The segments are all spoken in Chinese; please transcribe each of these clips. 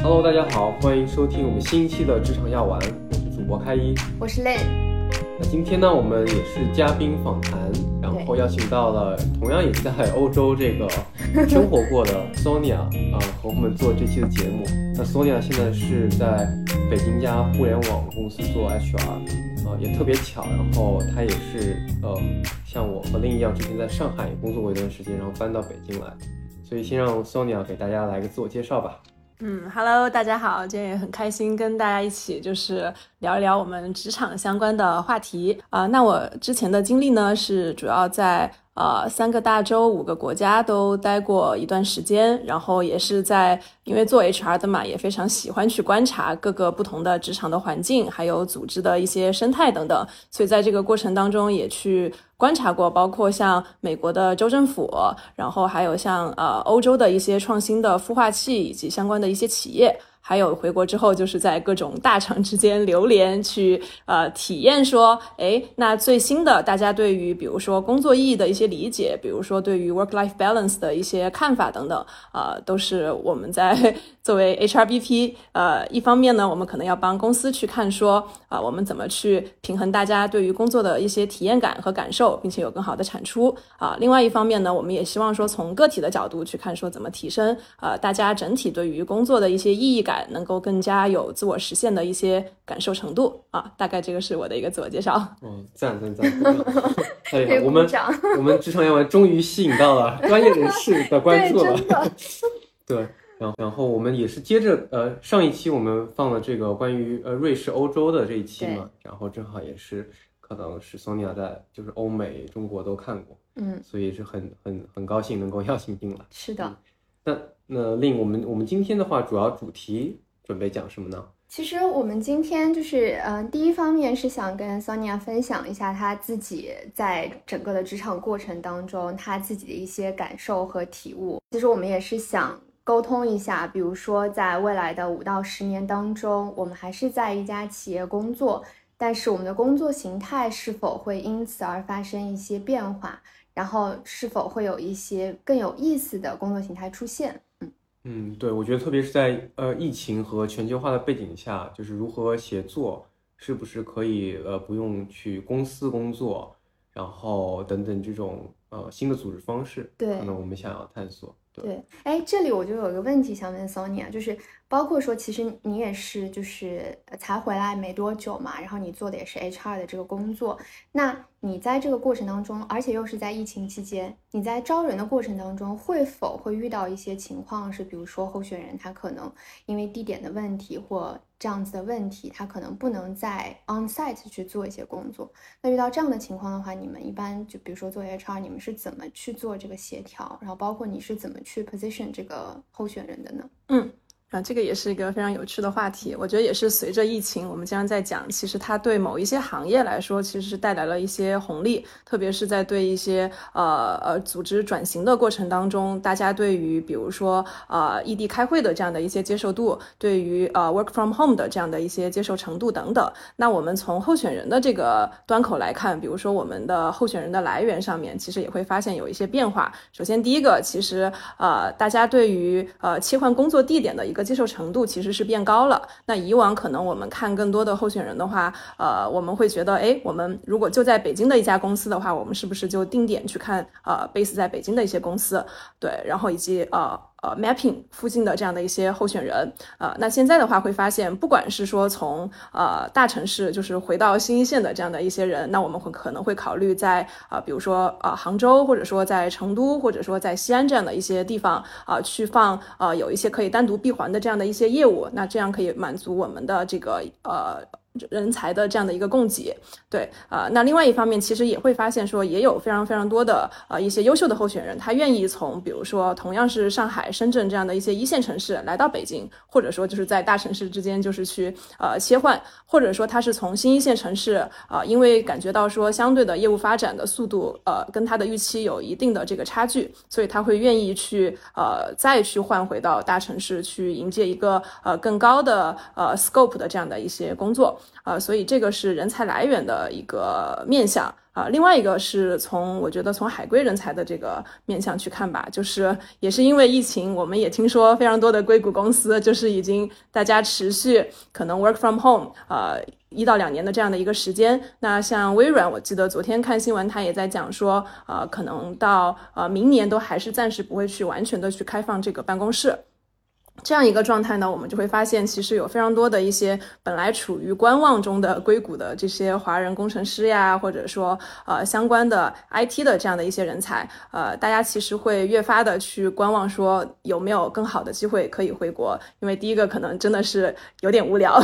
Hello，大家好，欢迎收听我们新一期的职场药丸，我是主播开一。我是 Lin，那今天呢，我们也是嘉宾访谈，然后邀请到了同样也是在欧洲这个 生活过的 Sonia 啊、和我们做这期的节目。那 Sonia 现在是在北京一家互联网公司做 HR，啊、也特别巧，然后她也是呃，像我和另一样，之前在上海也工作过一段时间，然后搬到北京来。所以先让 Sonia 给大家来个自我介绍吧。嗯，Hello，大家好，今天也很开心跟大家一起就是聊一聊我们职场相关的话题。啊、那我之前的经历呢是主要在呃三个大洲、五个国家都待过一段时间，然后也是在因为做 HR 的嘛，也非常喜欢去观察各个不同的职场的环境，还有组织的一些生态等等，所以在这个过程当中也去观察过，包括像美国的州政府，然后还有像呃欧洲的一些创新的孵化器以及相关的一些企业。还有回国之后，就是在各种大厂之间流连，去呃体验说，哎，那最新的大家对于比如说工作意义的一些理解，比如说对于 work-life balance 的一些看法等等，呃，都是我们在作为 HRBP，呃，一方面呢，我们可能要帮公司去看说，啊、我们怎么去平衡大家对于工作的一些体验感和感受，并且有更好的产出啊、另外一方面呢，我们也希望说从个体的角度去看说怎么提升呃大家整体对于工作的一些意义感，能够更加有自我实现的一些感受程度啊。大概这个是我的一个自我介绍。哦，赞赞赞！哎呀，我们我们职场要闻终于吸引到了 专业人士的关注了。对，然后然后我们也是接着呃上一期我们放了这个关于呃瑞士欧洲的这一期嘛，然后正好也是可能是 Sonia 在就是欧美中国都看过，嗯，所以是很很很高兴能够邀请进来。是的。那那令我们我们今天的话主要主题准备讲什么呢？其实我们今天就是，嗯、第一方面是想跟 Sonia 分享一下她自己在整个的职场过程当中，她自己的一些感受和体悟。其实我们也是想沟通一下，比如说在未来的五到十年当中，我们还是在一家企业工作，但是我们的工作形态是否会因此而发生一些变化，然后是否会有一些更有意思的工作形态出现？嗯嗯，对，我觉得特别是在呃疫情和全球化的背景下，就是如何协作，是不是可以呃不用去公司工作，然后等等这种呃新的组织方式，对可能我们想要探索。对，对，哎，这里我就有一个问题想问 Sonia，就是包括说，其实你也是就是才回来没多久嘛，然后你做的也是 HR 的这个工作，那你在这个过程当中，而且又是在疫情期间，你在招人的过程当中，会否会遇到一些情况是，比如说候选人他可能因为地点的问题或这样子的问题，他可能不能在 on site 去做一些工作，那遇到这样的情况的话，你们一般就比如说做 HR，你们是怎么去做这个协调？然后包括你是怎么去 position 这个候选人的呢？嗯。啊，这个也是一个非常有趣的话题。我觉得也是随着疫情，我们经常在讲，其实它对某一些行业来说，其实是带来了一些红利，特别是在对一些呃呃组织转型的过程当中，大家对于比如说呃异地开会的这样的一些接受度，对于呃 work from home 的这样的一些接受程度等等。那我们从候选人的这个端口来看，比如说我们的候选人的来源上面，其实也会发现有一些变化。首先，第一个，其实呃大家对于呃切换工作地点的一个接受程度其实是变高了。那以往可能我们看更多的候选人的话，呃，我们会觉得，哎，我们如果就在北京的一家公司的话，我们是不是就定点去看呃 base 在北京的一些公司？对，然后以及呃。呃，mapping 附近的这样的一些候选人，呃，那现在的话会发现，不管是说从呃大城市，就是回到新一线的这样的一些人，那我们会可能会考虑在啊、比如说呃杭州，或者说在成都，或者说在西安这样的一些地方啊、去放呃有一些可以单独闭环的这样的一些业务，那这样可以满足我们的这个呃。人才的这样的一个供给，对，呃，那另外一方面，其实也会发现说，也有非常非常多的呃一些优秀的候选人，他愿意从比如说同样是上海、深圳这样的一些一线城市来到北京，或者说就是在大城市之间就是去呃切换，或者说他是从新一线城市呃，因为感觉到说相对的业务发展的速度呃跟他的预期有一定的这个差距，所以他会愿意去呃再去换回到大城市去迎接一个呃更高的呃 scope 的这样的一些工作。啊，所以这个是人才来源的一个面向。啊，另外一个是从我觉得从海归人才的这个面向去看吧，就是也是因为疫情，我们也听说非常多的硅谷公司就是已经大家持续可能 work from home，呃，一到两年的这样的一个时间。那像微软，我记得昨天看新闻，他也在讲说，呃，可能到呃明年都还是暂时不会去完全的去开放这个办公室。这样一个状态呢，我们就会发现，其实有非常多的一些本来处于观望中的硅谷的这些华人工程师呀，或者说呃相关的 IT 的这样的一些人才，呃，大家其实会越发的去观望，说有没有更好的机会可以回国，因为第一个可能真的是有点无聊。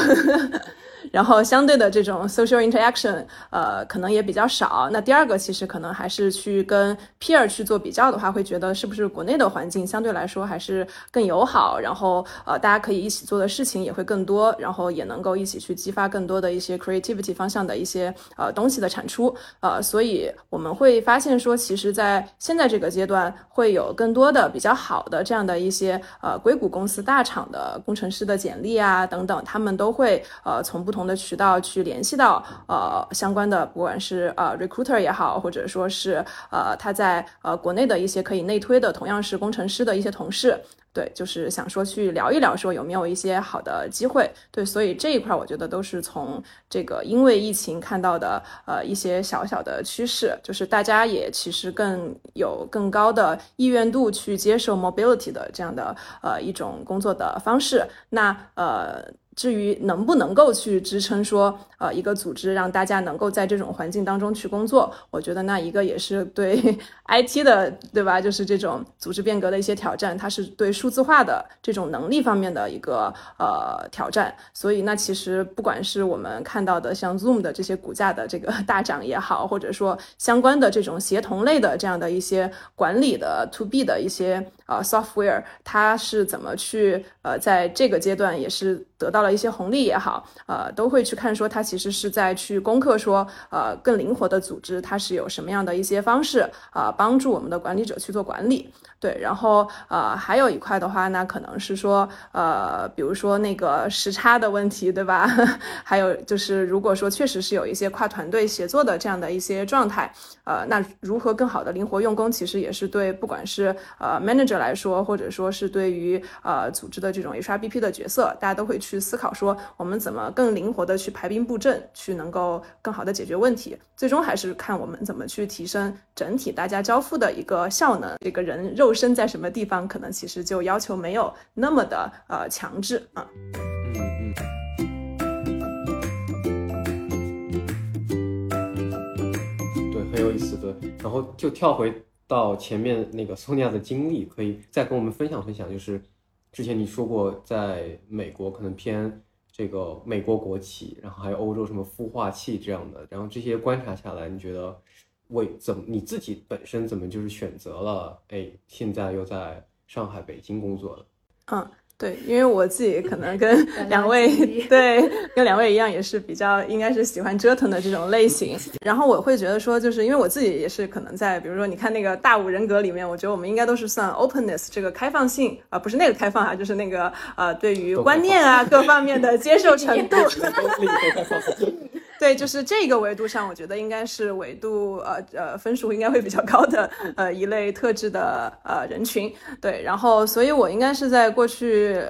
然后相对的这种 social interaction，呃，可能也比较少。那第二个其实可能还是去跟 peer 去做比较的话，会觉得是不是国内的环境相对来说还是更友好，然后呃，大家可以一起做的事情也会更多，然后也能够一起去激发更多的一些 creativity 方向的一些呃东西的产出。呃，所以我们会发现说，其实在现在这个阶段，会有更多的比较好的这样的一些呃硅谷公司大厂的工程师的简历啊等等，他们都会呃从不不同的渠道去联系到呃相关的，不管是呃 recruiter 也好，或者说是呃他在呃国内的一些可以内推的同样是工程师的一些同事，对，就是想说去聊一聊，说有没有一些好的机会，对，所以这一块我觉得都是从这个因为疫情看到的呃一些小小的趋势，就是大家也其实更有更高的意愿度去接受 mobility 的这样的呃一种工作的方式，那呃。至于能不能够去支撑说，呃，一个组织让大家能够在这种环境当中去工作，我觉得那一个也是对 IT 的，对吧？就是这种组织变革的一些挑战，它是对数字化的这种能力方面的一个呃挑战。所以那其实不管是我们看到的像 Zoom 的这些股价的这个大涨也好，或者说相关的这种协同类的这样的一些管理的 To B 的一些啊 software，它是怎么去呃在这个阶段也是得到。了一些红利也好，呃，都会去看说它其实是在去攻克说，呃，更灵活的组织它是有什么样的一些方式啊，帮助我们的管理者去做管理。对，然后呃，还有一块的话，那可能是说，呃，比如说那个时差的问题，对吧？还有就是，如果说确实是有一些跨团队协作的这样的一些状态，呃，那如何更好的灵活用工，其实也是对不管是呃 manager 来说，或者说是对于呃组织的这种 HRBP 的角色，大家都会去思考说，我们怎么更灵活的去排兵布阵，去能够更好的解决问题。最终还是看我们怎么去提升整体大家交付的一个效能，这个人肉。身在什么地方，可能其实就要求没有那么的呃强制啊。嗯嗯，对，很有意思。对，然后就跳回到前面那个 Sonia 的经历，可以再跟我们分享分享。就是之前你说过，在美国可能偏这个美国国企，然后还有欧洲什么孵化器这样的，然后这些观察下来，你觉得？为怎么你自己本身怎么就是选择了哎，现在又在上海、北京工作了？嗯。对，因为我自己可能跟 两位对跟两位一样，也是比较应该是喜欢折腾的这种类型。然后我会觉得说，就是因为我自己也是可能在，比如说你看那个大五人格里面，我觉得我们应该都是算 openness 这个开放性啊，不是那个开放啊，就是那个呃，对于观念啊各方面的接受程度。对，就是这个维度上，我觉得应该是维度呃呃分数应该会比较高的呃一类特质的呃人群。对，然后所以我应该是在过去。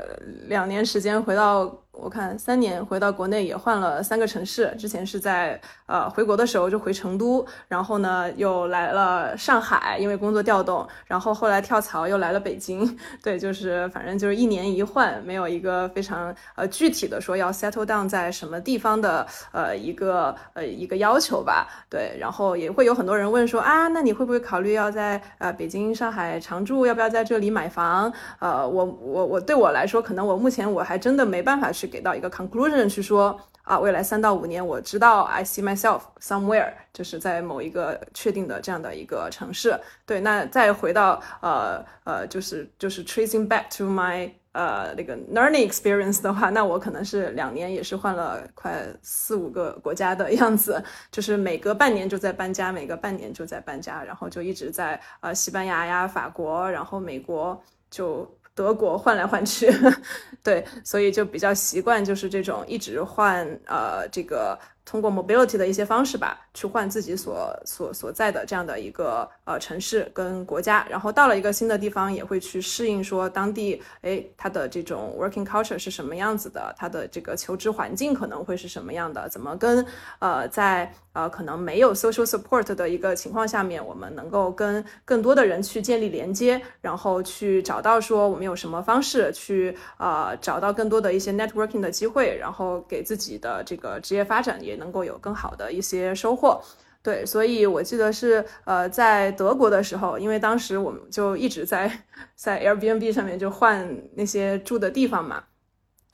两年时间回到。我看三年回到国内也换了三个城市，之前是在呃回国的时候就回成都，然后呢又来了上海，因为工作调动，然后后来跳槽又来了北京。对，就是反正就是一年一换，没有一个非常呃具体的说要 settle down 在什么地方的呃一个呃一个要求吧。对，然后也会有很多人问说啊，那你会不会考虑要在呃北京、上海常住？要不要在这里买房？呃，我我我对我来说，可能我目前我还真的没办法去。给到一个 conclusion 去说啊，未来三到五年，我知道 I see myself somewhere，就是在某一个确定的这样的一个城市。对，那再回到呃呃，就是就是 tracing back to my 呃那个 learning experience 的话，那我可能是两年也是换了快四五个国家的样子，就是每隔半年就在搬家，每隔半年就在搬家，然后就一直在呃西班牙呀、法国，然后美国就。德国换来换去，对，所以就比较习惯就是这种一直换呃这个。通过 mobility 的一些方式吧，去换自己所所所在的这样的一个呃城市跟国家，然后到了一个新的地方，也会去适应说当地，哎，它的这种 working culture 是什么样子的，它的这个求职环境可能会是什么样的，怎么跟呃在呃可能没有 social support 的一个情况下面，我们能够跟更多的人去建立连接，然后去找到说我们有什么方式去呃找到更多的一些 networking 的机会，然后给自己的这个职业发展也。能够有更好的一些收获，对，所以我记得是呃，在德国的时候，因为当时我们就一直在在 Airbnb 上面就换那些住的地方嘛，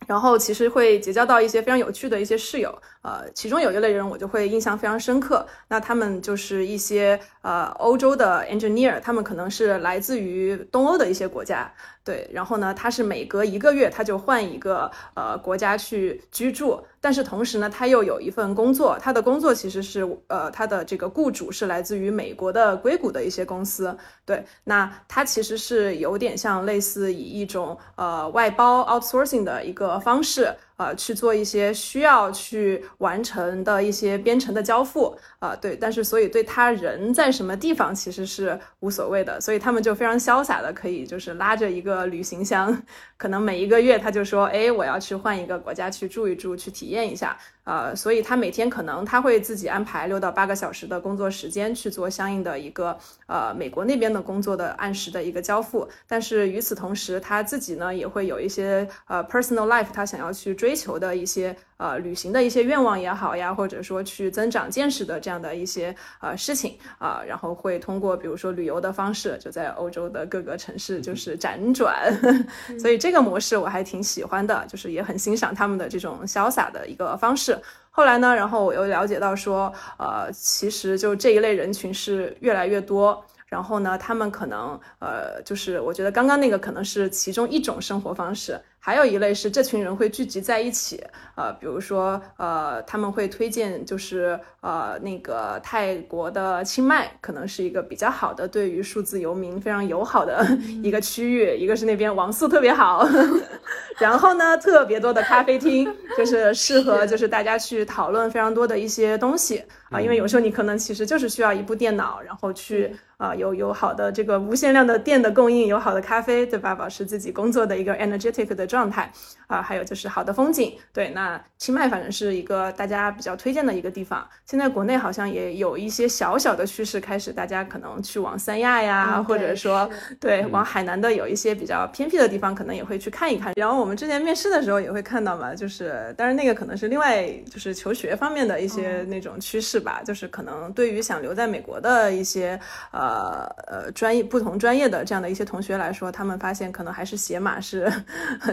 然后其实会结交到一些非常有趣的一些室友，呃，其中有一类人我就会印象非常深刻，那他们就是一些呃欧洲的 engineer，他们可能是来自于东欧的一些国家。对，然后呢，他是每隔一个月他就换一个呃国家去居住，但是同时呢，他又有一份工作，他的工作其实是呃他的这个雇主是来自于美国的硅谷的一些公司。对，那他其实是有点像类似以一种呃外包 outsourcing 的一个方式。呃，去做一些需要去完成的一些编程的交付，啊，对，但是所以对他人在什么地方其实是无所谓的，所以他们就非常潇洒的可以就是拉着一个旅行箱，可能每一个月他就说，哎，我要去换一个国家去住一住，去体验一下。呃，所以他每天可能他会自己安排六到八个小时的工作时间去做相应的一个呃美国那边的工作的按时的一个交付，但是与此同时他自己呢也会有一些呃 personal life 他想要去追求的一些。呃，旅行的一些愿望也好呀，或者说去增长见识的这样的一些呃事情啊，然后会通过比如说旅游的方式，就在欧洲的各个城市就是辗转，所以这个模式我还挺喜欢的，就是也很欣赏他们的这种潇洒的一个方式。后来呢，然后我又了解到说，呃，其实就这一类人群是越来越多。然后呢，他们可能呃，就是我觉得刚刚那个可能是其中一种生活方式，还有一类是这群人会聚集在一起，呃，比如说呃，他们会推荐就是呃那个泰国的清迈，可能是一个比较好的对于数字游民非常友好的 一个区域，一个是那边网速特别好，然后呢特别多的咖啡厅，就是适合就是大家去讨论非常多的一些东西。啊，因为有时候你可能其实就是需要一部电脑，然后去。啊，有有好的这个无限量的电的供应，有好的咖啡，对吧？保持自己工作的一个 energetic 的状态啊，还有就是好的风景。对，那清迈反正是一个大家比较推荐的一个地方。现在国内好像也有一些小小的趋势，开始大家可能去往三亚呀，或者说对往海南的有一些比较偏僻的地方，可能也会去看一看。然后我们之前面试的时候也会看到嘛，就是当然那个可能是另外就是求学方面的一些那种趋势吧，就是可能对于想留在美国的一些呃。呃呃，专业不同专业的这样的一些同学来说，他们发现可能还是写码是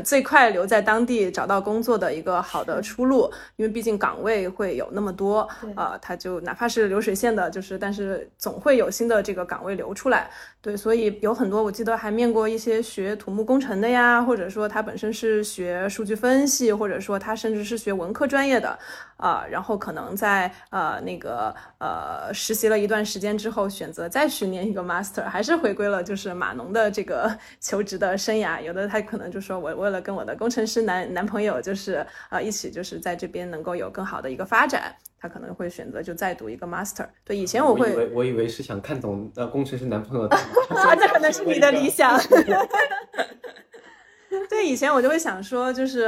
最快留在当地找到工作的一个好的出路，因为毕竟岗位会有那么多，呃，他就哪怕是流水线的，就是但是总会有新的这个岗位流出来。对，所以有很多我记得还面过一些学土木工程的呀，或者说他本身是学数据分析，或者说他甚至是学文科专业的。啊，然后可能在呃那个呃实习了一段时间之后，选择再去念一个 master，还是回归了就是码农的这个 求职的生涯。有的他可能就说，我为了跟我的工程师男男朋友就是呃一起就是在这边能够有更好的一个发展，他可能会选择就再读一个 master。对，以前我会，我以为是想看懂呃工程师男朋友的。啊，这可能是你的理想。对，以前我就会想说，就是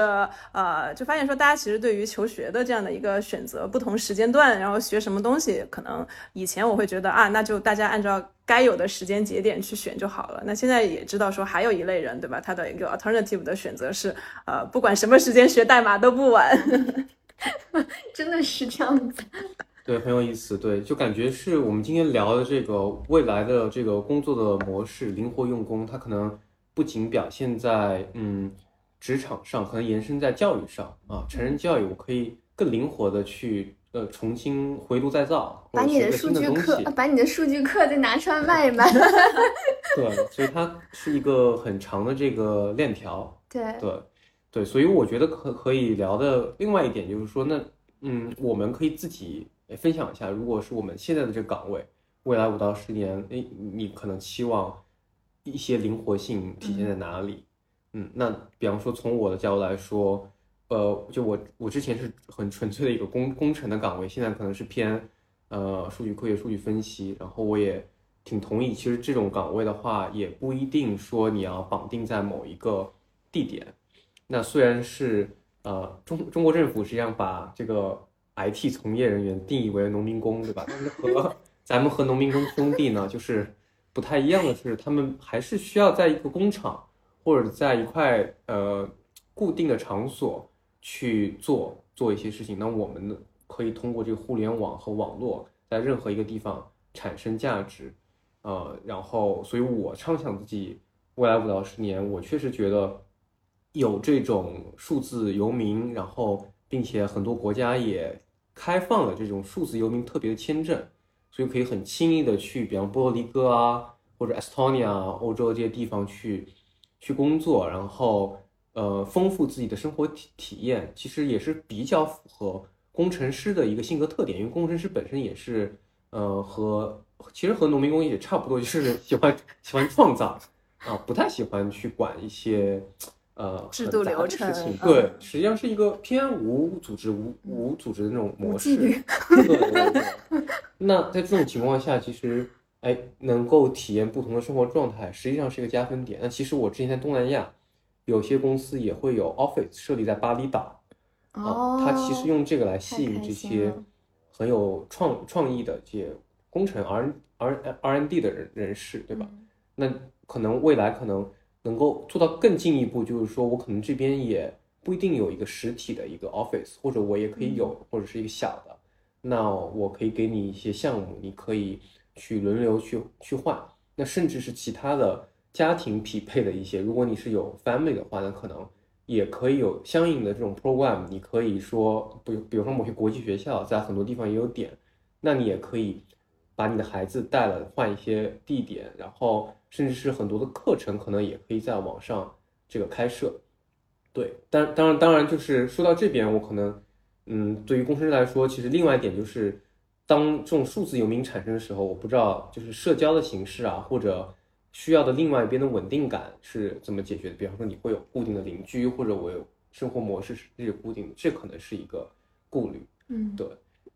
呃，就发现说，大家其实对于求学的这样的一个选择，不同时间段，然后学什么东西，可能以前我会觉得啊，那就大家按照该有的时间节点去选就好了。那现在也知道说，还有一类人，对吧？他的一个 alternative 的选择是，呃，不管什么时间学代码都不晚。真的是这样子。对，很有意思。对，就感觉是我们今天聊的这个未来的这个工作的模式，灵活用工，它可能。不仅表现在嗯职场上，可能延伸在教育上啊，成人教育我可以更灵活的去呃重新回炉再造，把你的数据课，把你的数据课再拿出来卖一卖。对，所以它是一个很长的这个链条。对对对，所以我觉得可可以聊的另外一点就是说，那嗯，我们可以自己分享一下，如果是我们现在的这个岗位，未来五到十年，哎，你可能期望。一些灵活性体现在哪里？嗯，那比方说从我的角度来说，呃，就我我之前是很纯粹的一个工工程的岗位，现在可能是偏呃数据科学、数据分析，然后我也挺同意，其实这种岗位的话，也不一定说你要绑定在某一个地点。那虽然是呃中中国政府实际上把这个 IT 从业人员定义为农民工，对吧？但是和咱们和农民工兄弟呢，就是不太一样的是，他们还是需要在一个工厂或者在一块呃固定的场所去做做一些事情。那我们呢，可以通过这个互联网和网络，在任何一个地方产生价值。呃，然后，所以我畅想自己未来五到十年，我确实觉得有这种数字游民，然后并且很多国家也开放了这种数字游民特别的签证，所以可以很轻易的去，比方波罗的哥啊，或者 Estonia 欧洲这些地方去去工作，然后呃，丰富自己的生活体体验，其实也是比较符合工程师的一个性格特点，因为工程师本身也是呃和。其实和农民工也差不多，就是 喜欢喜欢创造啊，不太喜欢去管一些呃制度流程。对，实际上是一个偏无组织、无无组织的那种模式。那在这种情况下，其实哎，能够体验不同的生活状态，实际上是一个加分点。那其实我之前在东南亚，有些公司也会有 office 设立在巴厘岛哦，他其实用这个来吸引这些很有创创意的这些。工程 R R R N D 的人人士，对吧？那可能未来可能能够做到更进一步，就是说我可能这边也不一定有一个实体的一个 office，或者我也可以有，或者是一个小的。那我可以给你一些项目，你可以去轮流去去换。那甚至是其他的家庭匹配的一些，如果你是有 family 的话，那可能也可以有相应的这种 program。你可以说，比比如说某些国际学校在很多地方也有点，那你也可以。把你的孩子带了，换一些地点，然后甚至是很多的课程，可能也可以在网上这个开设。对，当当然当然就是说到这边，我可能，嗯，对于工程师来说，其实另外一点就是，当这种数字游民产生的时候，我不知道就是社交的形式啊，或者需要的另外一边的稳定感是怎么解决的。比方说，你会有固定的邻居，或者我有生活模式是日固定的，这可能是一个顾虑。嗯，对，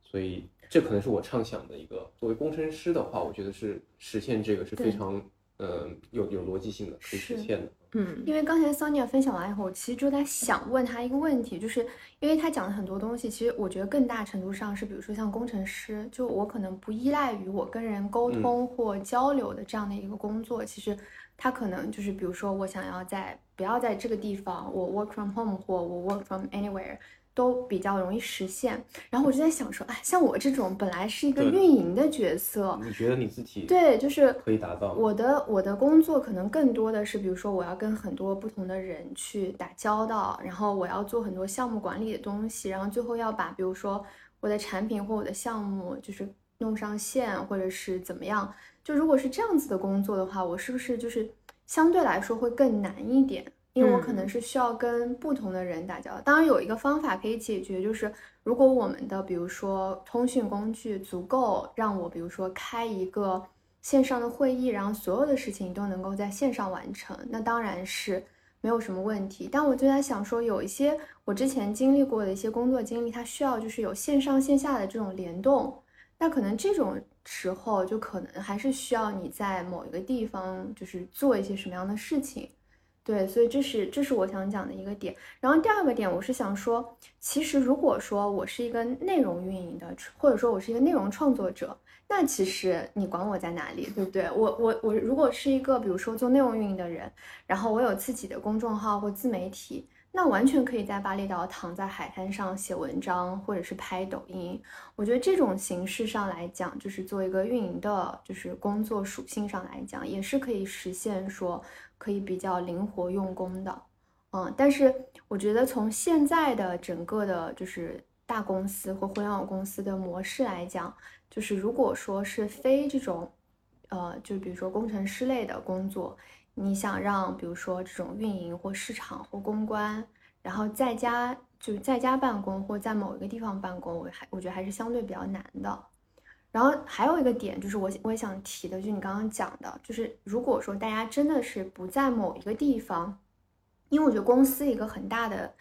所以。这可能是我畅想的一个，作为工程师的话，我觉得是实现这个是非常，嗯，有有逻辑性的，可以实现的。嗯，因为刚才 Sonia 分享完以后，我其实就在想问他一个问题，就是因为他讲的很多东西，其实我觉得更大程度上是，比如说像工程师，就我可能不依赖于我跟人沟通或交流的这样的一个工作，其实他可能就是，比如说我想要在不要在这个地方，我 work from home 或我 work from anywhere。都比较容易实现，然后我就在想说，哎，像我这种本来是一个运营的角色，你觉得你自己对，就是可以达到我的我的工作可能更多的是，比如说我要跟很多不同的人去打交道，然后我要做很多项目管理的东西，然后最后要把比如说我的产品或我的项目就是弄上线，或者是怎么样，就如果是这样子的工作的话，我是不是就是相对来说会更难一点？因为我可能是需要跟不同的人打交道，当然有一个方法可以解决，就是如果我们的比如说通讯工具足够让我，比如说开一个线上的会议，然后所有的事情都能够在线上完成，那当然是没有什么问题。但我就在想说，有一些我之前经历过的一些工作经历，它需要就是有线上线下的这种联动，那可能这种时候就可能还是需要你在某一个地方就是做一些什么样的事情。对，所以这是这是我想讲的一个点。然后第二个点，我是想说，其实如果说我是一个内容运营的，或者说我是一个内容创作者，那其实你管我在哪里，对不对？我我我如果是一个比如说做内容运营的人，然后我有自己的公众号或自媒体，那完全可以在巴厘岛躺在海滩上写文章，或者是拍抖音。我觉得这种形式上来讲，就是做一个运营的，就是工作属性上来讲，也是可以实现说。可以比较灵活用工的，嗯，但是我觉得从现在的整个的，就是大公司或互联网公司的模式来讲，就是如果说是非这种，呃，就比如说工程师类的工作，你想让比如说这种运营或市场或公关，然后在家就在家办公或在某一个地方办公，我还我觉得还是相对比较难的。然后还有一个点就是我我也想提的，就你刚刚讲的，就是如果说大家真的是不在某一个地方，因为我觉得公司一个很大的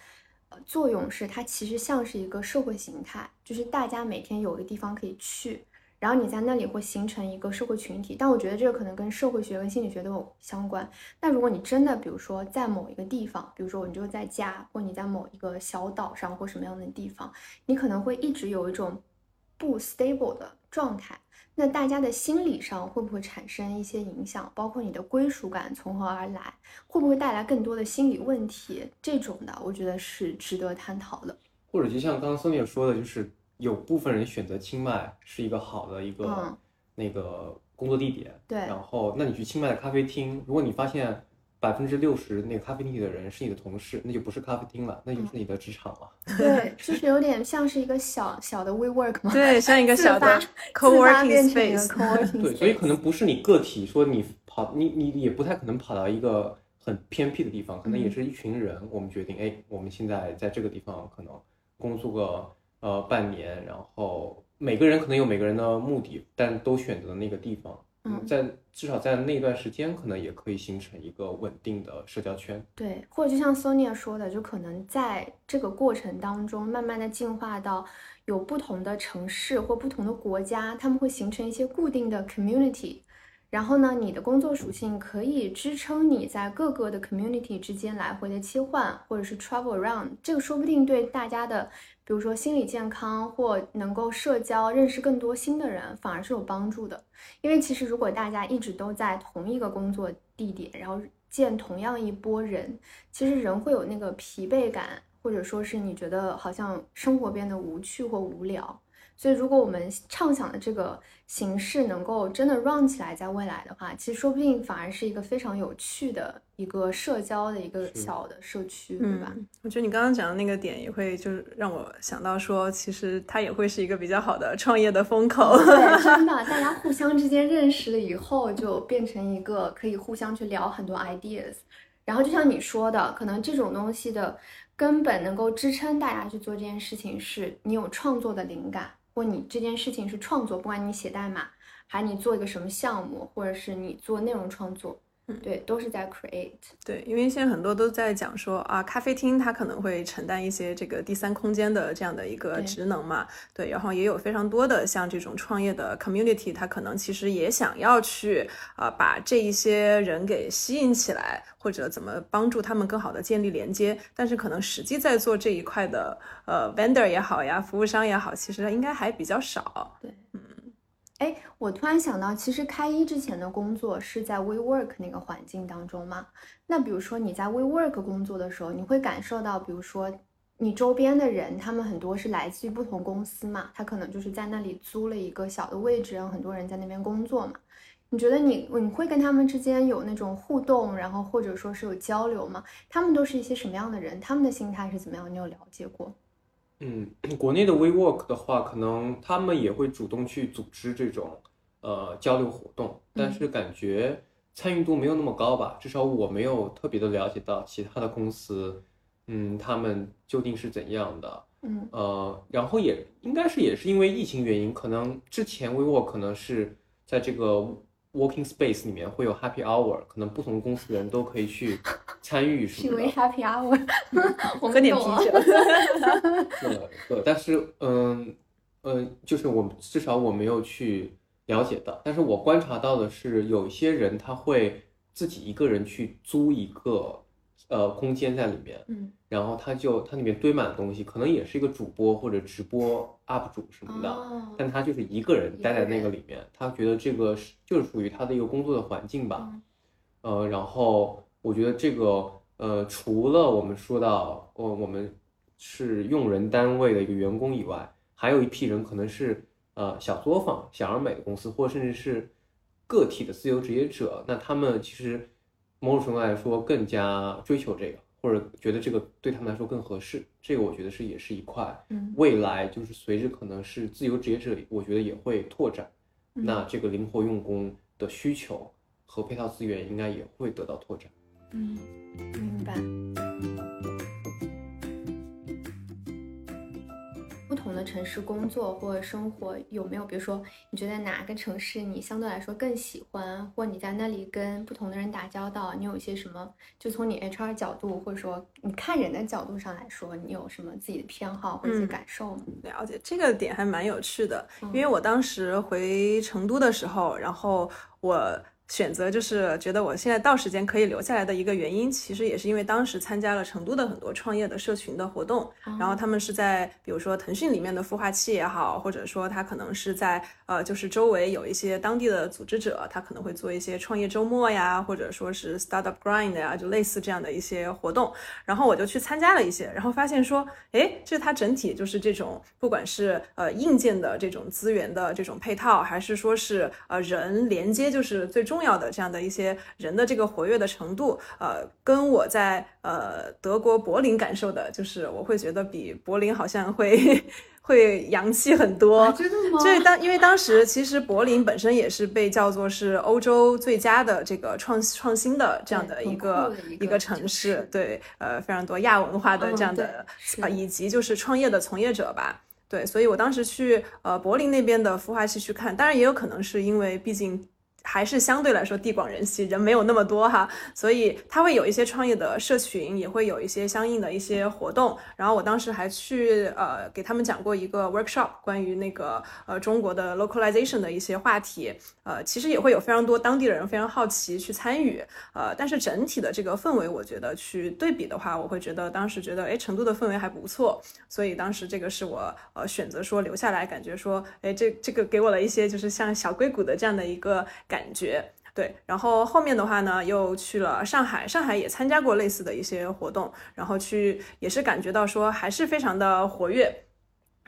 呃作用是，它其实像是一个社会形态，就是大家每天有一个地方可以去。然后你在那里会形成一个社会群体，但我觉得这个可能跟社会学跟心理学都有相关。那如果你真的，比如说在某一个地方，比如说你就在家，或你在某一个小岛上或什么样的地方，你可能会一直有一种不 stable 的状态。那大家的心理上会不会产生一些影响？包括你的归属感从何而来，会不会带来更多的心理问题？这种的，我觉得是值得探讨的。或者就像刚刚孙姐说的，就是。有部分人选择清迈是一个好的一个那个工作地点，对。然后，那你去清迈的咖啡厅，如果你发现百分之六十那个咖啡厅里的人是你的同事，那就不是咖啡厅了，那就是你的职场了。对，就是有点像是一个小小的 WeWork 嘛。对，像一个 小的 Co-working space。对，所以可能不是你个体说你跑，你你也不太可能跑到一个很偏僻的地方，可能也是一群人，我们决定，哎，我们现在在这个地方可能工作个。呃，半年，然后每个人可能有每个人的目的，但都选择了那个地方。嗯，在至少在那段时间，可能也可以形成一个稳定的社交圈。对，或者就像 Sonia 说的，就可能在这个过程当中，慢慢的进化到有不同的城市或不同的国家，他们会形成一些固定的 community。然后呢，你的工作属性可以支撑你在各个的 community 之间来回的切换，或者是 travel around。这个说不定对大家的。比如说心理健康或能够社交、认识更多新的人，反而是有帮助的。因为其实如果大家一直都在同一个工作地点，然后见同样一波人，其实人会有那个疲惫感，或者说是你觉得好像生活变得无趣或无聊。所以，如果我们畅想的这个形式能够真的 run 起来，在未来的话，其实说不定反而是一个非常有趣的一个社交的一个小的社区，对吧？我觉得你刚刚讲的那个点也会就是让我想到说，其实它也会是一个比较好的创业的风口。对，真的，大家互相之间认识了以后，就变成一个可以互相去聊很多 ideas。然后就像你说的，可能这种东西的根本能够支撑大家去做这件事情，是你有创作的灵感。或你这件事情是创作，不管你写代码，还是你做一个什么项目，或者是你做内容创作。对，都是在 create。对，因为现在很多都在讲说啊，咖啡厅它可能会承担一些这个第三空间的这样的一个职能嘛。对，然后也有非常多的像这种创业的 community，它可能其实也想要去啊把这一些人给吸引起来，或者怎么帮助他们更好的建立连接。但是可能实际在做这一块的呃 vendor 也好呀，服务商也好，其实应该还比较少。对，嗯。哎，我突然想到，其实开一之前的工作是在 WeWork 那个环境当中嘛。那比如说你在 WeWork 工作的时候，你会感受到，比如说你周边的人，他们很多是来自于不同公司嘛，他可能就是在那里租了一个小的位置，然后很多人在那边工作嘛。你觉得你你会跟他们之间有那种互动，然后或者说是有交流吗？他们都是一些什么样的人？他们的心态是怎么样？你有了解过？嗯，国内的 WeWork 的话，可能他们也会主动去组织这种呃交流活动，但是感觉参与度没有那么高吧。至少我没有特别的了解到其他的公司，嗯，他们究竟是怎样的。嗯，呃，然后也应该是也是因为疫情原因，可能之前 WeWork 可能是在这个。Working space 里面会有 Happy Hour，可能不同公司的人都可以去参与，是因为 Happy Hour，我喝点啤酒。对对，但是嗯嗯，就是我至少我没有去了解到，但是我观察到的是，有一些人他会自己一个人去租一个。呃，空间在里面，嗯，然后他就他里面堆满了东西，可能也是一个主播或者直播 UP 主什么的，但他就是一个人待在那个里面，他觉得这个是就是属于他的一个工作的环境吧，呃，然后我觉得这个呃，除了我们说到我我们是用人单位的一个员工以外，还有一批人可能是呃小作坊、小而美的公司，或甚至是个体的自由职业者，那他们其实。某种程度来说，更加追求这个，或者觉得这个对他们来说更合适，这个我觉得是也是一块。嗯，未来就是随着可能是自由职业者，我觉得也会拓展，那这个灵活用工的需求和配套资源应该也会得到拓展。嗯，明白。不同的城市工作或者生活，有没有比如说你觉得哪个城市你相对来说更喜欢，或你在那里跟不同的人打交道，你有一些什么？就从你 HR 角度或者说你看人的角度上来说，你有什么自己的偏好或者一些感受吗？了解这个点还蛮有趣的，因为我当时回成都的时候，然后我。选择就是觉得我现在到时间可以留下来的一个原因，其实也是因为当时参加了成都的很多创业的社群的活动，然后他们是在比如说腾讯里面的孵化器也好，或者说他可能是在呃就是周围有一些当地的组织者，他可能会做一些创业周末呀，或者说是 startup grind 呀，就类似这样的一些活动，然后我就去参加了一些，然后发现说，哎，这它整体就是这种不管是呃硬件的这种资源的这种配套，还是说是呃人连接，就是最终。重要的这样的一些人的这个活跃的程度，呃，跟我在呃德国柏林感受的，就是我会觉得比柏林好像会 会洋气很多。真的吗？所以当因为当时其实柏林本身也是被叫做是欧洲最佳的这个创创新的这样的一个一个城市，对，呃，非常多亚文化的这样的啊，以及就是创业的从业者吧，对，所以我当时去呃柏林那边的孵化器去看，当然也有可能是因为毕竟。还是相对来说地广人稀，人没有那么多哈，所以他会有一些创业的社群，也会有一些相应的一些活动。然后我当时还去呃给他们讲过一个 workshop，关于那个呃中国的 localization 的一些话题。呃，其实也会有非常多当地的人非常好奇去参与。呃，但是整体的这个氛围，我觉得去对比的话，我会觉得当时觉得哎成都的氛围还不错，所以当时这个是我呃选择说留下来，感觉说哎这这个给我了一些就是像小硅谷的这样的一个。感觉对，然后后面的话呢，又去了上海，上海也参加过类似的一些活动，然后去也是感觉到说还是非常的活跃。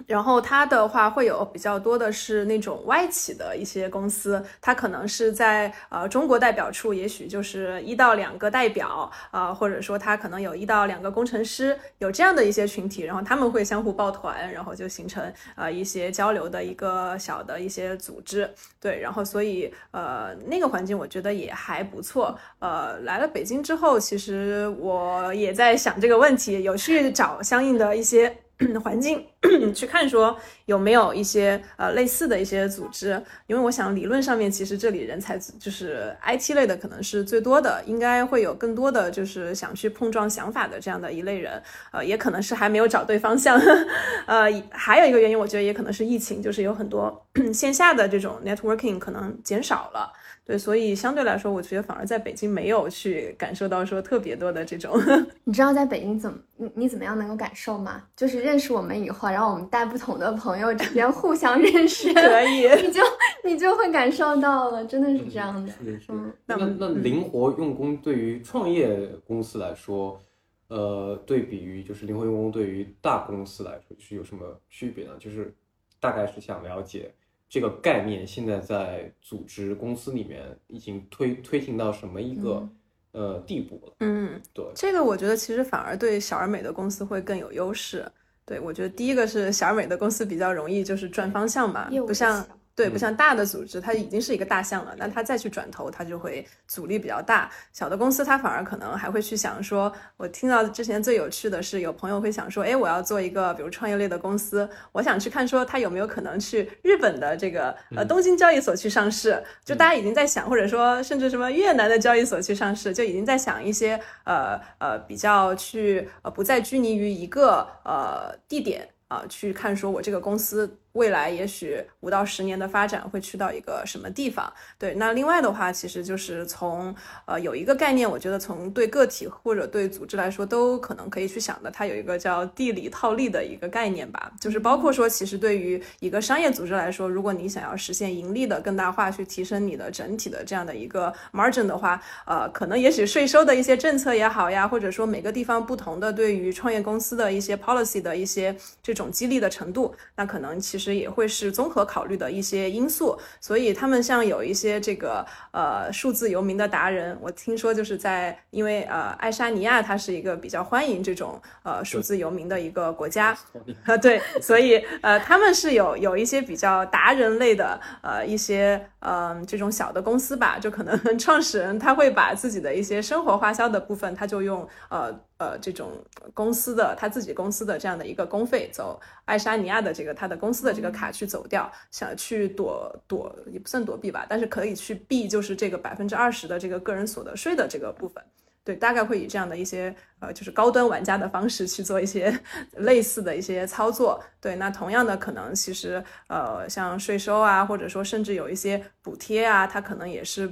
然后它的话会有比较多的是那种外企的一些公司，它可能是在呃中国代表处，也许就是一到两个代表，呃或者说它可能有一到两个工程师，有这样的一些群体，然后他们会相互抱团，然后就形成呃一些交流的一个小的一些组织，对，然后所以呃那个环境我觉得也还不错，呃来了北京之后，其实我也在想这个问题，有去找相应的一些。环境 去看说有没有一些呃类似的一些组织，因为我想理论上面其实这里人才就是 IT 类的可能是最多的，应该会有更多的就是想去碰撞想法的这样的一类人，呃，也可能是还没有找对方向，呃，还有一个原因，我觉得也可能是疫情，就是有很多 线下的这种 networking 可能减少了。对，所以相对来说，我觉得反而在北京没有去感受到说特别多的这种。你知道在北京怎么你你怎么样能够感受吗？就是认识我们以后，然后我们带不同的朋友之间互相认识，可以，你就你就会感受到了，真的是这样的。嗯，那那灵活用工对于创业公司来说，呃，对比于就是灵活用工对于大公司来说是有什么区别呢？就是大概是想了解。这个概念现在在组织公司里面已经推推行到什么一个呃地步了？嗯，对，这个我觉得其实反而对小而美的公司会更有优势。对我觉得第一个是小而美的公司比较容易就是转方向吧，不像。对，不像大的组织，它已经是一个大项了，那它再去转头，它就会阻力比较大。小的公司，它反而可能还会去想说，我听到之前最有趣的是，有朋友会想说，哎，我要做一个比如创业类的公司，我想去看说它有没有可能去日本的这个呃东京交易所去上市。就大家已经在想，或者说甚至什么越南的交易所去上市，就已经在想一些呃呃比较去呃不再拘泥于一个呃地点啊去看说我这个公司。未来也许五到十年的发展会去到一个什么地方？对，那另外的话，其实就是从呃有一个概念，我觉得从对个体或者对组织来说都可能可以去想的，它有一个叫地理套利的一个概念吧，就是包括说，其实对于一个商业组织来说，如果你想要实现盈利的更大化，去提升你的整体的这样的一个 margin 的话，呃，可能也许税收的一些政策也好呀，或者说每个地方不同的对于创业公司的一些 policy 的一些这种激励的程度，那可能其实。实也会是综合考虑的一些因素，所以他们像有一些这个呃数字游民的达人，我听说就是在因为呃爱沙尼亚它是一个比较欢迎这种呃数字游民的一个国家啊，对，所以呃他们是有有一些比较达人类的呃一些嗯这种小的公司吧，就可能 创始人他会把自己的一些生活花销的部分，他就用呃呃这种公司的他自己公司的这样的一个公费，走爱沙尼亚的这个他的公司的这个卡去走掉，想去躲躲也不算躲避吧，但是可以去避就是这个百分之二十的这个个人所得税的这个部分。对，大概会以这样的一些呃，就是高端玩家的方式去做一些类似的一些操作。对，那同样的可能其实呃，像税收啊，或者说甚至有一些补贴啊，它可能也是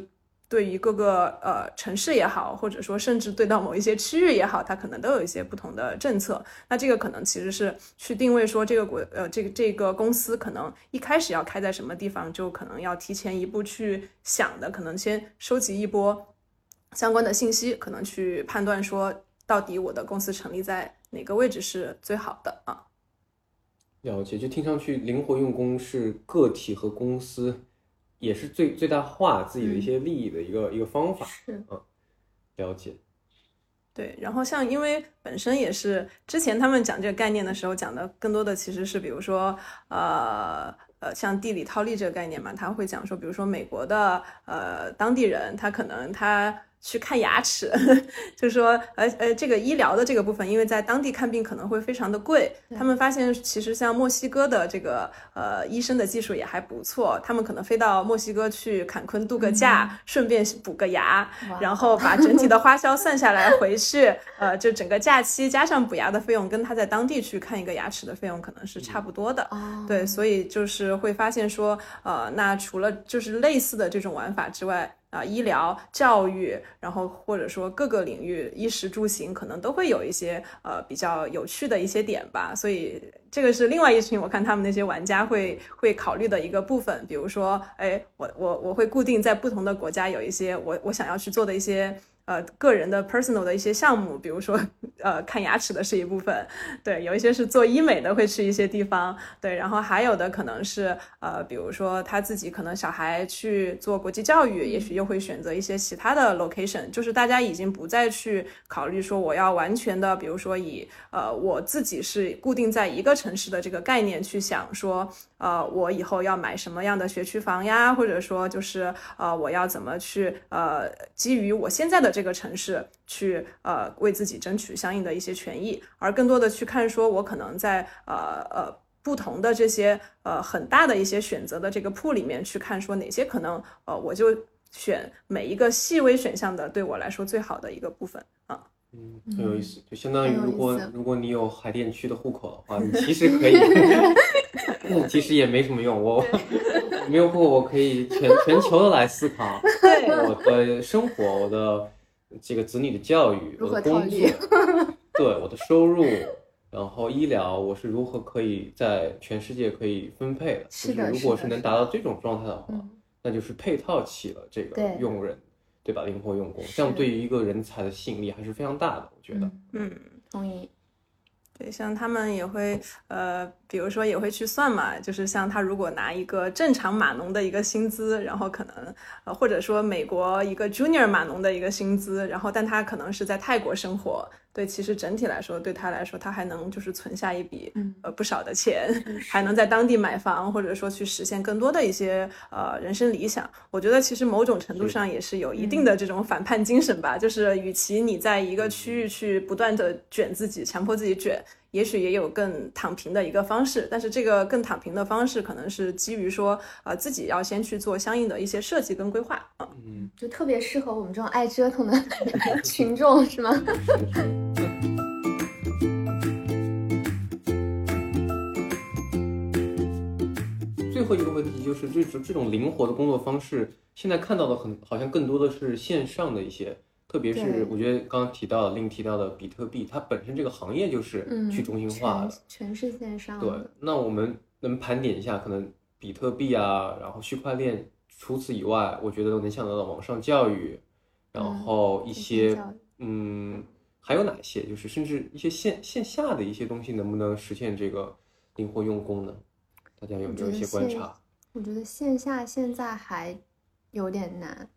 对于各个呃城市也好，或者说甚至对到某一些区域也好，它可能都有一些不同的政策。那这个可能其实是去定位说这个国呃这个这个公司可能一开始要开在什么地方，就可能要提前一步去想的，可能先收集一波。相关的信息可能去判断说，到底我的公司成立在哪个位置是最好的啊？了解，就听上去灵活用工是个体和公司也是最最大化自己的一些利益的一个一个方法。是啊，了解。对，然后像因为本身也是之前他们讲这个概念的时候讲的更多的其实是比如说呃呃像地理套利这个概念嘛，他会讲说，比如说美国的呃当地人他可能他。去看牙齿，就是说，呃呃，这个医疗的这个部分，因为在当地看病可能会非常的贵。他们发现，其实像墨西哥的这个呃医生的技术也还不错，他们可能飞到墨西哥去坎昆度个假，顺便补个牙，然后把整体的花销算下来回去，呃，就整个假期加上补牙的费用，跟他在当地去看一个牙齿的费用可能是差不多的。对，所以就是会发现说，呃，那除了就是类似的这种玩法之外。啊，医疗、教育，然后或者说各个领域，衣食住行，可能都会有一些呃比较有趣的一些点吧。所以这个是另外一群我看他们那些玩家会会考虑的一个部分。比如说，哎，我我我会固定在不同的国家有一些我我想要去做的一些。呃，个人的 personal 的一些项目，比如说，呃，看牙齿的是一部分，对，有一些是做医美的，会去一些地方，对，然后还有的可能是，呃，比如说他自己可能小孩去做国际教育，也许又会选择一些其他的 location，就是大家已经不再去考虑说我要完全的，比如说以呃我自己是固定在一个城市的这个概念去想说。呃，我以后要买什么样的学区房呀？或者说，就是呃，我要怎么去呃，基于我现在的这个城市去呃，为自己争取相应的一些权益，而更多的去看说，我可能在呃呃不同的这些呃很大的一些选择的这个铺里面去看说哪些可能呃，我就选每一个细微选项的对我来说最好的一个部分啊。嗯，很有意思，就相当于如果如果你有海淀区的户口的话，你其实可以。其实也没什么用，我 没有过，我可以全全球的来思考，我的生活，我的这个子女的教育，我的工作，对我的收入，然后医疗，我是如何可以在全世界可以分配的？是的，如果是能达到这种状态的话，那就是配套起了这个用人，对吧？灵活用工，这样对于一个人才的吸引力还是非常大的，我觉得。嗯，同意。对，像他们也会，呃，比如说也会去算嘛，就是像他如果拿一个正常码农的一个薪资，然后可能，呃，或者说美国一个 junior 码农的一个薪资，然后但他可能是在泰国生活。对，其实整体来说，对他来说，他还能就是存下一笔呃不少的钱，还能在当地买房，或者说去实现更多的一些呃人生理想。我觉得其实某种程度上也是有一定的这种反叛精神吧。就是与其你在一个区域去不断的卷自己，强迫自己卷，也许也有更躺平的一个方式。但是这个更躺平的方式，可能是基于说呃自己要先去做相应的一些设计跟规划啊。嗯，就特别适合我们这种爱折腾的 群众，是吗？最后一个问题就是，这种这种灵活的工作方式，现在看到的很好像更多的是线上的一些，特别是我觉得刚刚提到的，另提到的比特币，它本身这个行业就是去中心化的，全是线上。对，那我们能盘点一下，可能比特币啊，然后区块链，除此以外，我觉得能想到的网上教育，然后一些嗯。还有哪些？就是甚至一些线线下的一些东西，能不能实现这个灵活用工呢？大家有没有一些观察？我觉得线下现在还有点难。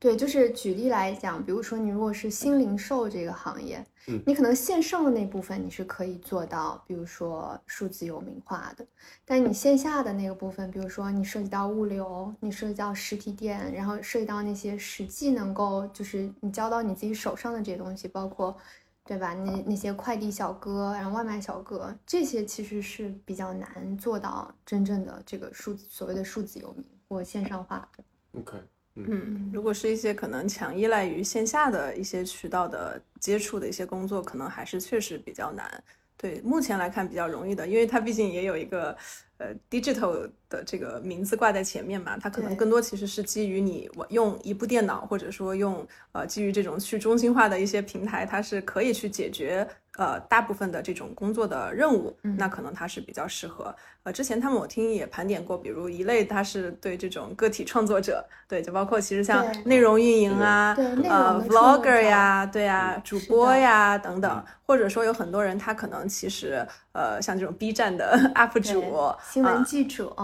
对，就是举例来讲，比如说你如果是新零售这个行业，嗯，你可能线上的那部分你是可以做到，比如说数字游民化的，但你线下的那个部分，比如说你涉及到物流，你涉及到实体店，然后涉及到那些实际能够就是你交到你自己手上的这些东西，包括。对吧？那那些快递小哥，然后外卖小哥，这些其实是比较难做到真正的这个数所谓的数字游民或线上化的。OK，嗯，如果是一些可能强依赖于线下的一些渠道的接触的一些工作，可能还是确实比较难。对，目前来看比较容易的，因为它毕竟也有一个呃 digital 的这个名字挂在前面嘛，它可能更多其实是基于你用一部电脑，或者说用呃基于这种去中心化的一些平台，它是可以去解决。呃，大部分的这种工作的任务，那可能它是比较适合。呃，之前他们我听也盘点过，比如一类，它是对这种个体创作者，对，就包括其实像内容运营啊，呃，vlogger 呀，对呀，主播呀等等，或者说有很多人他可能其实呃，像这种 B 站的 UP 主、新闻记者、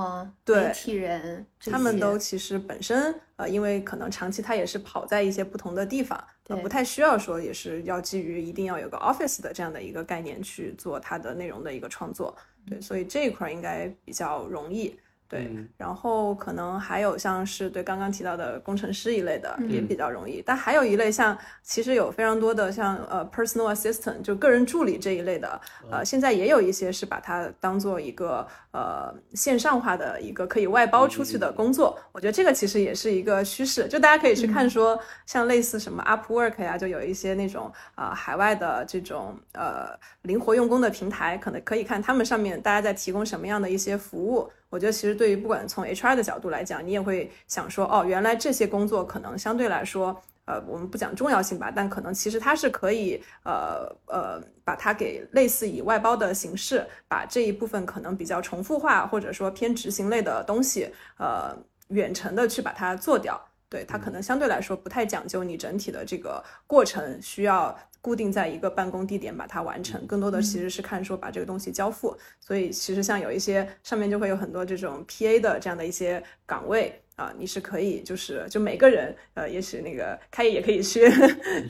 媒体人，他们都其实本身呃，因为可能长期他也是跑在一些不同的地方。呃，不太需要说，也是要基于一定要有个 office 的这样的一个概念去做它的内容的一个创作，对，所以这一块应该比较容易。对，然后可能还有像是对刚刚提到的工程师一类的也比较容易，但还有一类像其实有非常多的像呃 personal assistant 就个人助理这一类的，呃现在也有一些是把它当做一个呃线上化的一个可以外包出去的工作，我觉得这个其实也是一个趋势，就大家可以去看说像类似什么 Upwork 呀，就有一些那种啊海外的这种呃灵活用工的平台，可能可以看他们上面大家在提供什么样的一些服务。我觉得其实对于不管从 HR 的角度来讲，你也会想说，哦，原来这些工作可能相对来说，呃，我们不讲重要性吧，但可能其实它是可以，呃呃，把它给类似以外包的形式，把这一部分可能比较重复化或者说偏执行类的东西，呃，远程的去把它做掉。对它可能相对来说不太讲究你整体的这个过程需要。固定在一个办公地点把它完成，更多的其实是看说把这个东西交付。所以其实像有一些上面就会有很多这种 PA 的这样的一些岗位啊，你是可以就是就每个人呃，也许那个开业也可以去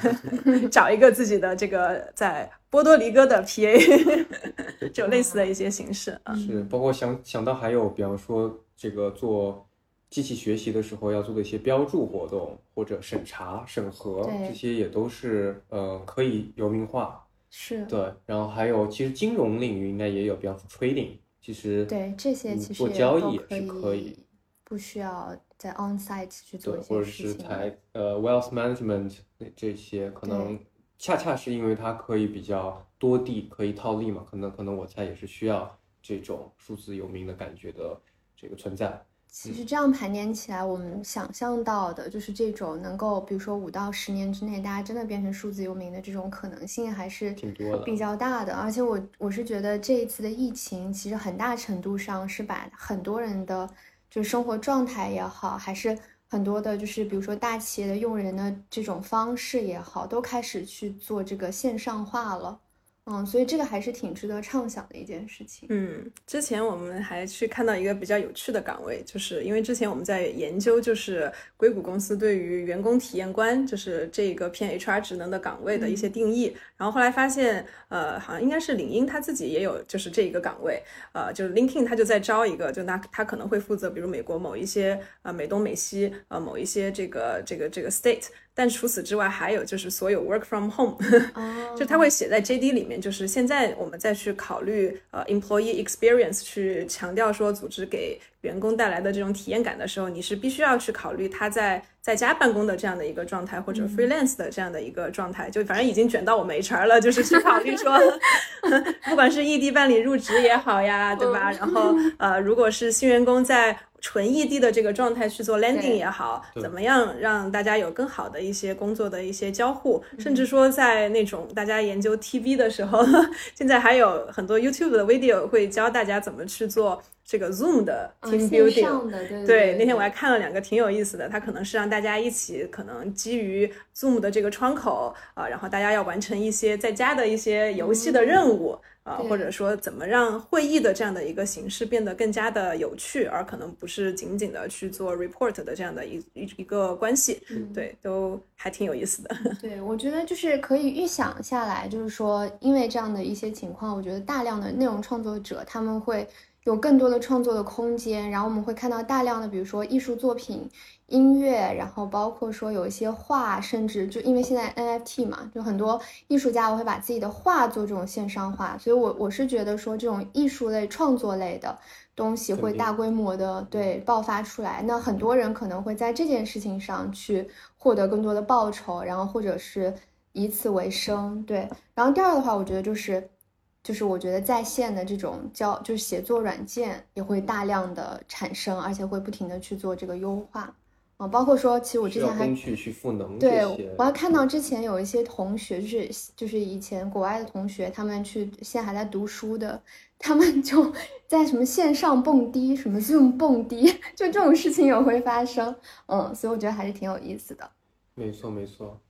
找一个自己的这个在波多黎各的 PA，就类似的一些形式啊。是，包括想想到还有，比方说这个做。机器学习的时候要做的一些标注活动或者审查审核，这些也都是呃可以游民化。是对，然后还有其实金融领域应该也有，比方说 trading，其实对这些其实做交易也是可以，不需要在 on site 去做对，或者是财呃 wealth management 这些，可能恰恰是因为它可以比较多地可以套利嘛，可能可能我猜也是需要这种数字游民的感觉的这个存在。其实这样盘点起来，我们想象到的就是这种能够，比如说五到十年之内，大家真的变成数字游民的这种可能性还是挺多的，比较大的。而且我我是觉得这一次的疫情，其实很大程度上是把很多人的就生活状态也好，还是很多的，就是比如说大企业的用人的这种方式也好，都开始去做这个线上化了。嗯，所以这个还是挺值得畅想的一件事情。嗯，之前我们还去看到一个比较有趣的岗位，就是因为之前我们在研究，就是硅谷公司对于员工体验官，就是这个偏 HR 职能的岗位的一些定义。然后后来发现，呃，好像应该是领英他自己也有，就是这一个岗位，呃，就是 LinkedIn 他就在招一个，就那他可能会负责，比如美国某一些，呃，美东美西，呃，某一些这个这个这个 state。但除此之外，还有就是所有 work from home，就他会写在 JD 里面。就是现在我们再去考虑呃 employee experience，去强调说组织给员工带来的这种体验感的时候，你是必须要去考虑他在在家办公的这样的一个状态，或者 freelance 的这样的一个状态。就反正已经卷到我们 HR 了，就是去考虑说，不管是异地办理入职也好呀，对吧？然后呃，如果是新员工在纯异地的这个状态去做 landing 也好，怎么样让大家有更好的一些工作的一些交互，甚至说在那种大家研究 TV 的时候，现在还有很多 YouTube 的 video 会教大家怎么去做这个 Zoom 的 team building。对，那天我还看了两个挺有意思的，它可能是让大家一起，可能基于 Zoom 的这个窗口啊，然后大家要完成一些在家的一些游戏的任务。啊，或者说怎么让会议的这样的一个形式变得更加的有趣，而可能不是仅仅的去做 report 的这样的一一一个关系，对，都还挺有意思的。对，我觉得就是可以预想下来，就是说，因为这样的一些情况，我觉得大量的内容创作者他们会有更多的创作的空间，然后我们会看到大量的，比如说艺术作品、音乐，然后包括说有一些画，甚至就因为现在 NFT 嘛，就很多艺术家我会把自己的画做这种线上化，所以我我是觉得说这种艺术类、创作类的东西会大规模的对爆发出来，那很多人可能会在这件事情上去获得更多的报酬，然后或者是。以此为生，对。然后第二的话，我觉得就是，就是我觉得在线的这种教，就是写作软件也会大量的产生，而且会不停的去做这个优化啊。包括说，其实我之前还去去赋能。对，我还看到之前有一些同学，就是就是以前国外的同学，他们去现在还在读书的，他们就 在什么线上蹦迪，什么 Zoom 蹦迪，就这种事情也会发生。嗯，所以我觉得还是挺有意思的。没错，没错。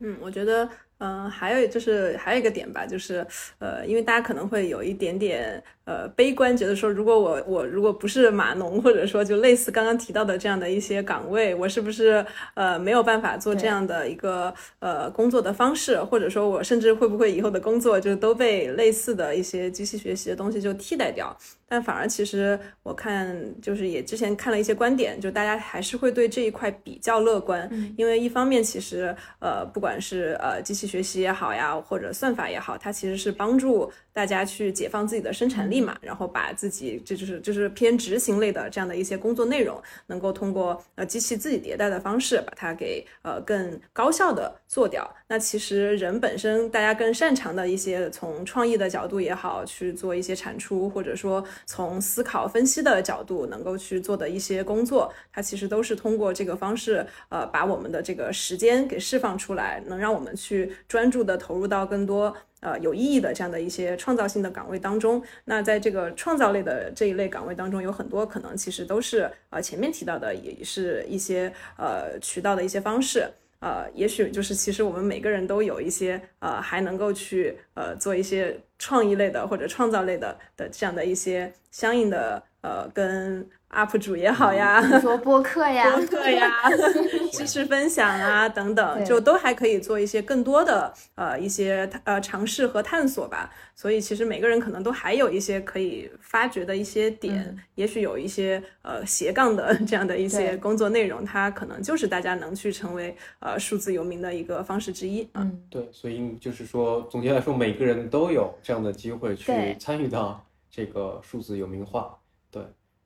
嗯，我觉得，嗯，还有就是还有一个点吧，就是，呃，因为大家可能会有一点点。呃，悲观觉得说，如果我我如果不是码农，或者说就类似刚刚提到的这样的一些岗位，我是不是呃没有办法做这样的一个呃工作的方式，或者说我甚至会不会以后的工作就都被类似的一些机器学习的东西就替代掉？但反而其实我看就是也之前看了一些观点，就大家还是会对这一块比较乐观，因为一方面其实呃不管是呃机器学习也好呀，或者算法也好，它其实是帮助。大家去解放自己的生产力嘛，然后把自己这就是就是偏执行类的这样的一些工作内容，能够通过呃机器自己迭代的方式把它给呃更高效的做掉。那其实人本身大家更擅长的一些从创意的角度也好去做一些产出，或者说从思考分析的角度能够去做的一些工作，它其实都是通过这个方式呃把我们的这个时间给释放出来，能让我们去专注的投入到更多。呃，有意义的这样的一些创造性的岗位当中，那在这个创造类的这一类岗位当中，有很多可能其实都是呃前面提到的，也是一些呃渠道的一些方式，呃，也许就是其实我们每个人都有一些呃还能够去呃做一些创意类的或者创造类的的这样的一些相应的呃跟。UP 主也好呀，说播客呀，播客呀，知识分享啊等等，就都还可以做一些更多的呃一些呃尝试和探索吧。所以其实每个人可能都还有一些可以发掘的一些点，也许有一些呃斜杠的 这样的一些工作内容，它可能就是大家能去成为呃数字游民的一个方式之一。嗯，对，所以就是说总结来说，每个人都有这样的机会去参与到这个数字有名化。对。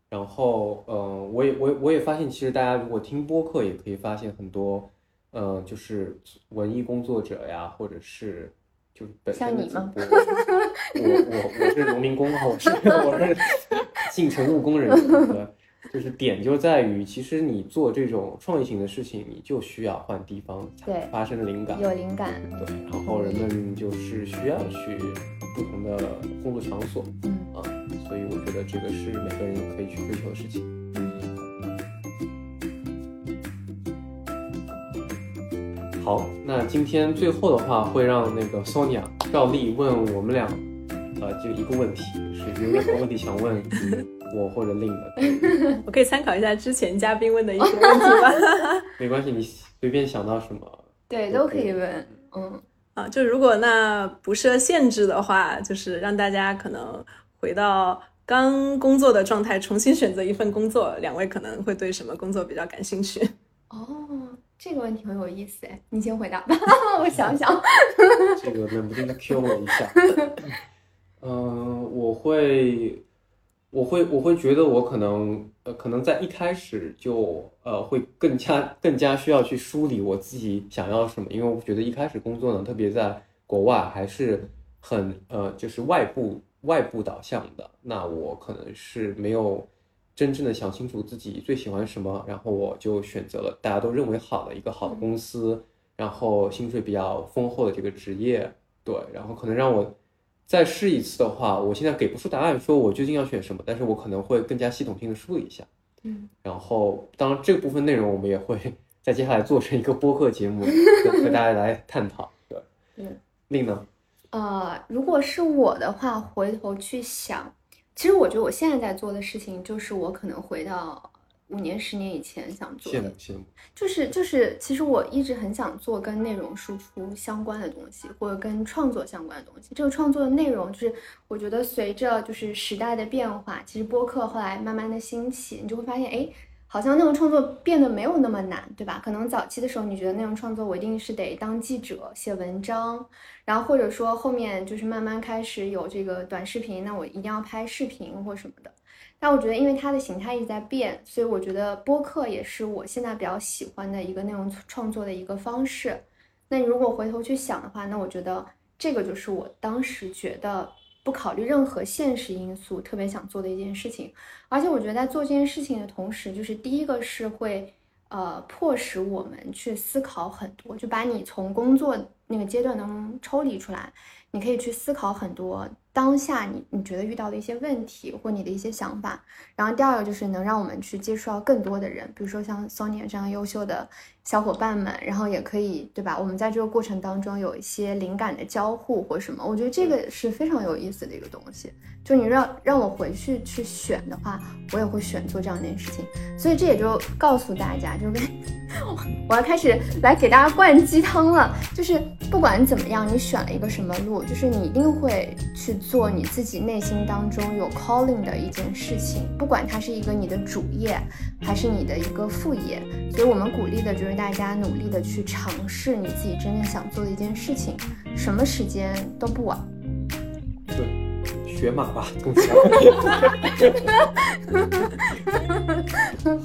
然后，呃，我也，我，我也发现，其实大家如果听播客，也可以发现很多，呃，就是文艺工作者呀，或者是就是本身的主播。我我我是农民工啊，我是我是 进城务工人员。就是点就在于，其实你做这种创意型的事情，你就需要换地方才发生灵感，有灵感。对，然后人们就是需要去不同的工作场所，嗯啊，所以我觉得这个是每个人可以去追求的事情。好，那今天最后的话，会让那个 Sonia 照例问我们俩，呃，就一个问题，是有任何问题想问？我或者另一个，我可以参考一下之前嘉宾问的一些问题吗？没关系，你随便想到什么，对，都可以问。嗯，啊，就如果那不设限制的话，就是让大家可能回到刚工作的状态，重新选择一份工作，两位可能会对什么工作比较感兴趣？哦，这个问题很有意思哎，你先回答吧，我想想。这个冷不丁的 Q 我一下？嗯，我会。我会我会觉得我可能呃可能在一开始就呃会更加更加需要去梳理我自己想要什么，因为我觉得一开始工作呢，特别在国外还是很呃就是外部外部导向的，那我可能是没有真正的想清楚自己最喜欢什么，然后我就选择了大家都认为好的一个好的公司，然后薪水比较丰厚的这个职业，对，然后可能让我。再试一次的话，我现在给不出答案，说我究竟要选什么，但是我可能会更加系统性的梳理一下，嗯，然后当然这部分内容我们也会 在接下来做成一个播客节目和大家来探讨，对，嗯，另呢？呃，如果是我的话，回头去想，其实我觉得我现在在做的事情就是我可能回到五年、十年以前想做的，羡慕，就是就是，其实我一直很想做跟内容输出相关的东西，或者跟创作相关的东西。这个创作的内容，就是我觉得随着就是时代的变化，其实播客后来慢慢的兴起，你就会发现，哎，好像内容创作变得没有那么难，对吧？可能早期的时候，你觉得内容创作我一定是得当记者写文章，然后或者说后面就是慢慢开始有这个短视频，那我一定要拍视频或什么的。但我觉得，因为它的形态一直在变，所以我觉得播客也是我现在比较喜欢的一个内容创作的一个方式。那你如果回头去想的话，那我觉得这个就是我当时觉得不考虑任何现实因素，特别想做的一件事情。而且我觉得在做这件事情的同时，就是第一个是会呃迫使我们去思考很多，就把你从工作那个阶段当中抽离出来，你可以去思考很多。当下你你觉得遇到的一些问题或你的一些想法，然后第二个就是能让我们去接触到更多的人，比如说像 Sonia 这样优秀的小伙伴们，然后也可以对吧？我们在这个过程当中有一些灵感的交互或什么，我觉得这个是非常有意思的一个东西。就你让让我回去去选的话，我也会选做这样一件事情。所以这也就告诉大家，就是 我要开始来给大家灌鸡汤了，就是不管怎么样，你选了一个什么路，就是你一定会去。做你自己内心当中有 calling 的一件事情，不管它是一个你的主业，还是你的一个副业，所以我们鼓励的就是大家努力的去尝试你自己真正想做的一件事情，什么时间都不晚。对学马吧，同学。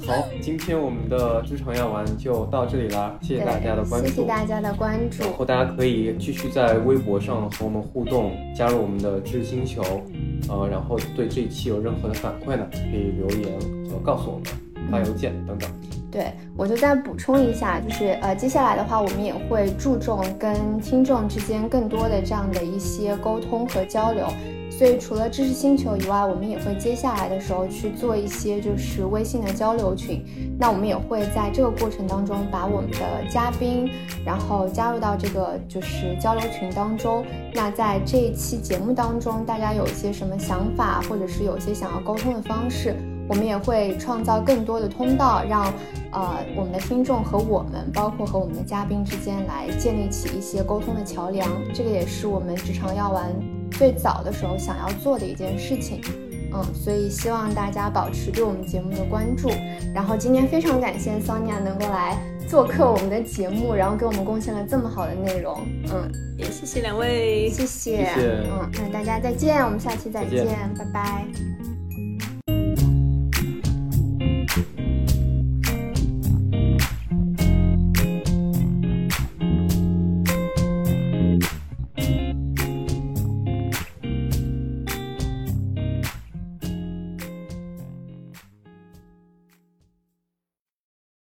好，今天我们的职场要玩就到这里啦，谢谢大家的关注，谢谢大家的关注。然后大家可以继续在微博上和我们互动，加入我们的知识星球，呃，然后对这一期有任何的反馈呢，可以留言和告诉我们，发邮件等等。对，我就再补充一下，就是呃，接下来的话，我们也会注重跟听众之间更多的这样的一些沟通和交流。所以除了知识星球以外，我们也会接下来的时候去做一些就是微信的交流群。那我们也会在这个过程当中把我们的嘉宾，然后加入到这个就是交流群当中。那在这一期节目当中，大家有一些什么想法，或者是有一些想要沟通的方式，我们也会创造更多的通道，让呃我们的听众和我们，包括和我们的嘉宾之间来建立起一些沟通的桥梁。这个也是我们职场药丸。最早的时候想要做的一件事情，嗯，所以希望大家保持对我们节目的关注。然后今天非常感谢 Sonia 能够来做客我们的节目，然后给我们贡献了这么好的内容，嗯，也谢谢两位，谢谢，嗯，那大家再见，我们下期再见，拜拜。